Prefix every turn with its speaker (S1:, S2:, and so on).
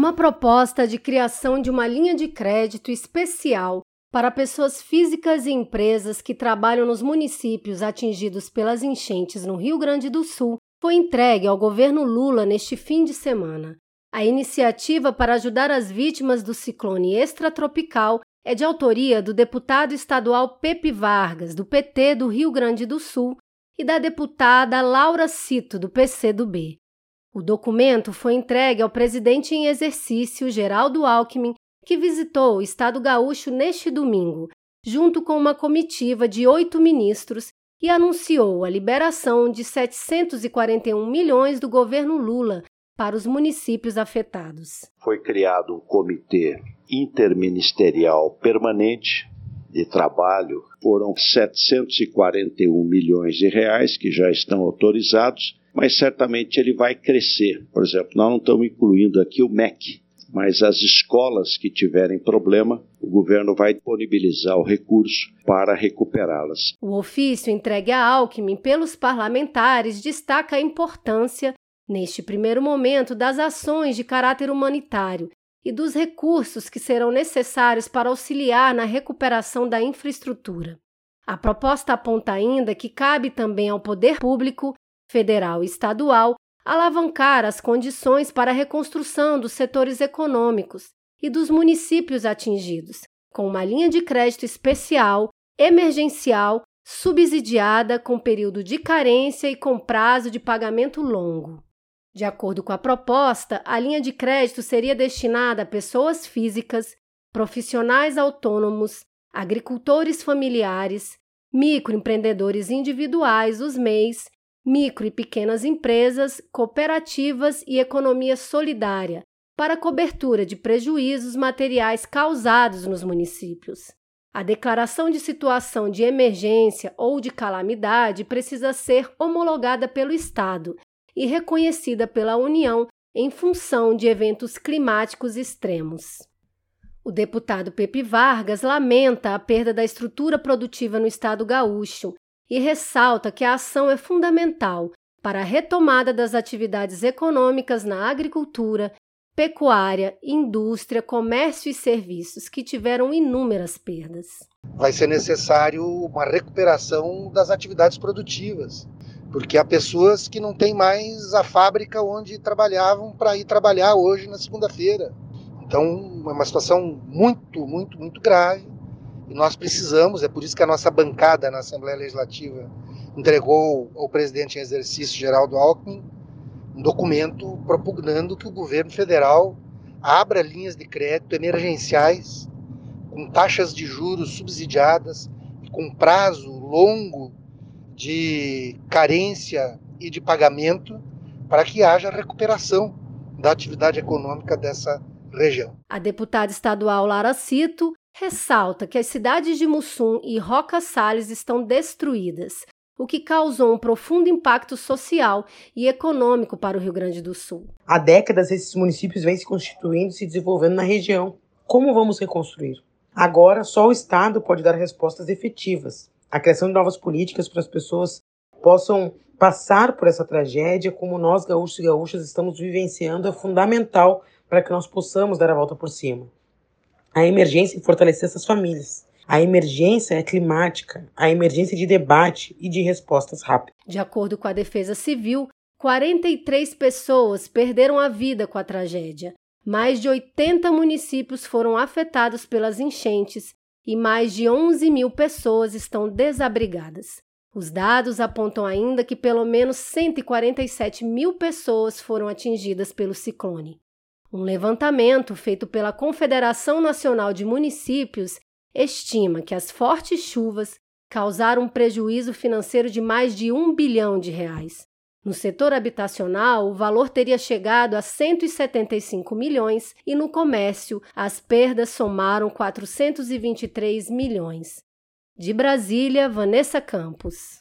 S1: Uma proposta de criação de uma linha de crédito especial para pessoas físicas e empresas que trabalham nos municípios atingidos pelas enchentes no Rio Grande do Sul foi entregue ao governo Lula neste fim de semana. A iniciativa para ajudar as vítimas do ciclone extratropical é de autoria do deputado estadual Pepe Vargas, do PT do Rio Grande do Sul, e da deputada Laura Cito, do PCdoB. O documento foi entregue ao presidente em exercício, Geraldo Alckmin, que visitou o estado gaúcho neste domingo, junto com uma comitiva de oito ministros, e anunciou a liberação de 741 milhões do governo Lula para os municípios afetados.
S2: Foi criado um comitê interministerial permanente de trabalho. Foram 741 milhões de reais que já estão autorizados, mas certamente ele vai crescer. Por exemplo, nós não estamos incluindo aqui o MEC, mas as escolas que tiverem problema, o governo vai disponibilizar o recurso para recuperá-las.
S1: O ofício entregue a Alckmin pelos parlamentares destaca a importância neste primeiro momento, das ações de caráter humanitário e dos recursos que serão necessários para auxiliar na recuperação da infraestrutura. A proposta aponta ainda que cabe também ao poder público, federal e estadual, alavancar as condições para a reconstrução dos setores econômicos e dos municípios atingidos, com uma linha de crédito especial, emergencial, subsidiada, com período de carência e com prazo de pagamento longo. De acordo com a proposta, a linha de crédito seria destinada a pessoas físicas, profissionais autônomos, agricultores familiares, microempreendedores individuais, os MEIs, micro e pequenas empresas, cooperativas e economia solidária, para cobertura de prejuízos materiais causados nos municípios. A declaração de situação de emergência ou de calamidade precisa ser homologada pelo Estado e reconhecida pela União em função de eventos climáticos extremos. O deputado Pepe Vargas lamenta a perda da estrutura produtiva no estado gaúcho e ressalta que a ação é fundamental para a retomada das atividades econômicas na agricultura, pecuária, indústria, comércio e serviços, que tiveram inúmeras perdas.
S3: Vai ser necessário uma recuperação das atividades produtivas porque há pessoas que não têm mais a fábrica onde trabalhavam para ir trabalhar hoje na segunda-feira. Então, é uma situação muito, muito, muito grave. E nós precisamos, é por isso que a nossa bancada na Assembleia Legislativa entregou ao presidente em exercício, Geraldo Alckmin, um documento propugnando que o governo federal abra linhas de crédito emergenciais com taxas de juros subsidiadas e com prazo longo de carência e de pagamento para que haja recuperação da atividade econômica dessa região.
S1: A deputada estadual Lara Cito ressalta que as cidades de Mussum e Roca Salles estão destruídas, o que causou um profundo impacto social e econômico para o Rio Grande do Sul.
S4: Há décadas esses municípios vêm se constituindo e se desenvolvendo na região. Como vamos reconstruir? Agora, só o Estado pode dar respostas efetivas a criação de novas políticas para as pessoas possam passar por essa tragédia, como nós gaúchos e gaúchas estamos vivenciando, é fundamental para que nós possamos dar a volta por cima. A emergência em fortalecer essas famílias. A emergência é climática, a emergência de debate e de respostas rápidas.
S1: De acordo com a Defesa Civil, 43 pessoas perderam a vida com a tragédia. Mais de 80 municípios foram afetados pelas enchentes e mais de 11 mil pessoas estão desabrigadas. Os dados apontam ainda que pelo menos 147 mil pessoas foram atingidas pelo ciclone. Um levantamento feito pela Confederação Nacional de Municípios estima que as fortes chuvas causaram um prejuízo financeiro de mais de um bilhão de reais. No setor habitacional, o valor teria chegado a 175 milhões e no comércio, as perdas somaram 423 milhões. De Brasília, Vanessa Campos.